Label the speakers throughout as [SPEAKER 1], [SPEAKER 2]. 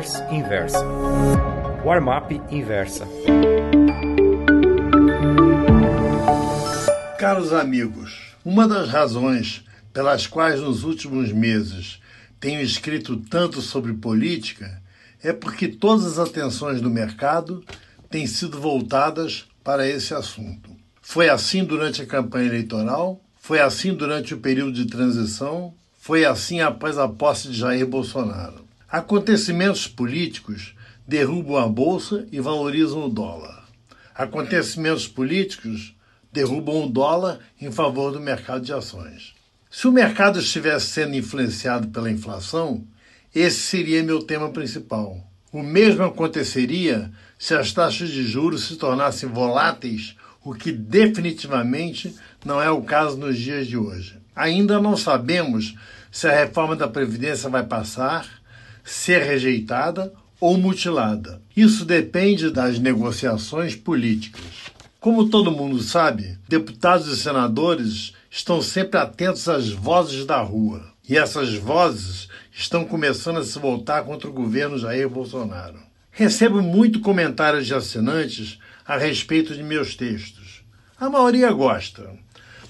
[SPEAKER 1] newsletters Inversa. Warm-up Inversa.
[SPEAKER 2] Caros amigos, uma das razões pelas quais nos últimos meses tenho escrito tanto sobre política é porque todas as atenções do mercado têm sido voltadas para esse assunto. Foi assim durante a campanha eleitoral, foi assim durante o período de transição, foi assim após a posse de Jair Bolsonaro. Acontecimentos políticos derrubam a bolsa e valorizam o dólar. Acontecimentos políticos derrubam o dólar em favor do mercado de ações. Se o mercado estivesse sendo influenciado pela inflação, esse seria meu tema principal. O mesmo aconteceria se as taxas de juros se tornassem voláteis, o que definitivamente não é o caso nos dias de hoje. Ainda não sabemos se a reforma da Previdência vai passar, ser rejeitada ou mutilada. Isso depende das negociações políticas. Como todo mundo sabe, deputados e senadores estão sempre atentos às vozes da rua. E essas vozes estão começando a se voltar contra o governo Jair Bolsonaro. Recebo muito comentários de assinantes a respeito de meus textos. A maioria gosta,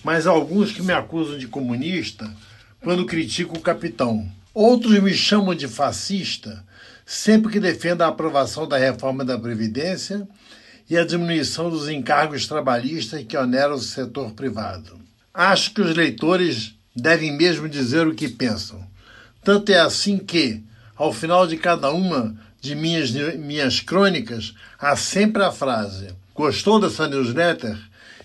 [SPEAKER 2] mas alguns que me acusam de comunista quando critico o capitão. Outros me chamam de fascista sempre que defendo a aprovação da reforma da Previdência e a diminuição dos encargos trabalhistas que oneram o setor privado. Acho que os leitores devem mesmo dizer o que pensam. Tanto é assim que, ao final de cada uma de minhas, minhas crônicas, há sempre a frase: Gostou dessa newsletter?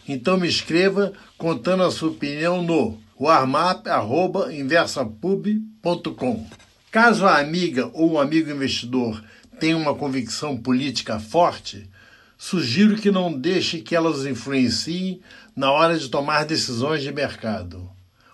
[SPEAKER 2] Então me escreva contando a sua opinião no warmap.inversapub.com. Caso a amiga ou o amigo investidor tenha uma convicção política forte, sugiro que não deixe que elas influenciem na hora de tomar decisões de mercado.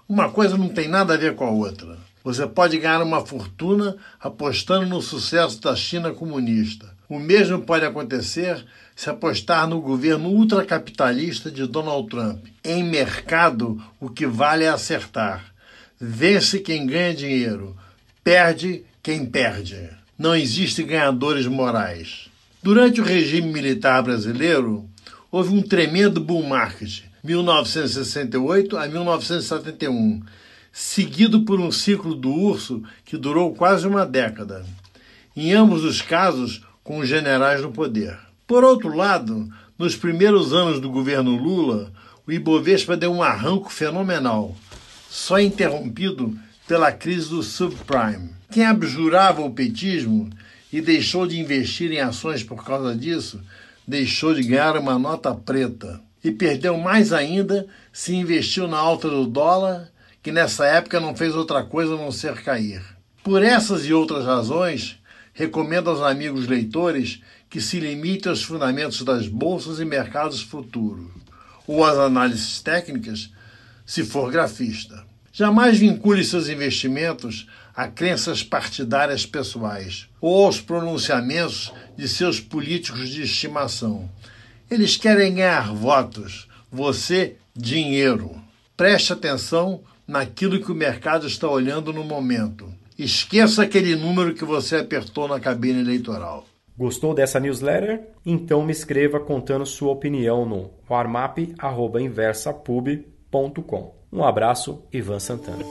[SPEAKER 2] Uma coisa não tem nada a ver com a outra. Você pode ganhar uma fortuna apostando no sucesso da China comunista. O mesmo pode acontecer se apostar no governo ultracapitalista de Donald Trump. Em mercado, o que vale é acertar. Vence quem ganha dinheiro, perde quem perde. Não existem ganhadores morais. Durante o regime militar brasileiro, houve um tremendo bull market, 1968 a 1971, seguido por um ciclo do urso que durou quase uma década. Em ambos os casos, com os generais no poder. Por outro lado, nos primeiros anos do governo Lula, o Ibovespa deu um arranco fenomenal, só interrompido pela crise do subprime. Quem abjurava o petismo e deixou de investir em ações por causa disso, deixou de ganhar uma nota preta. E perdeu mais ainda se investiu na alta do dólar, que nessa época não fez outra coisa a não ser cair. Por essas e outras razões, recomendo aos amigos leitores que se limitem aos fundamentos das bolsas e mercados futuros, ou às análises técnicas, se for grafista. Jamais vincule seus investimentos a crenças partidárias pessoais ou aos pronunciamentos de seus políticos de estimação. Eles querem ganhar votos, você, dinheiro. Preste atenção naquilo que o mercado está olhando no momento. Esqueça aquele número que você apertou na cabine eleitoral.
[SPEAKER 1] Gostou dessa newsletter? Então me escreva contando sua opinião no warmap.inversapub.com. Um abraço, Ivan Santana.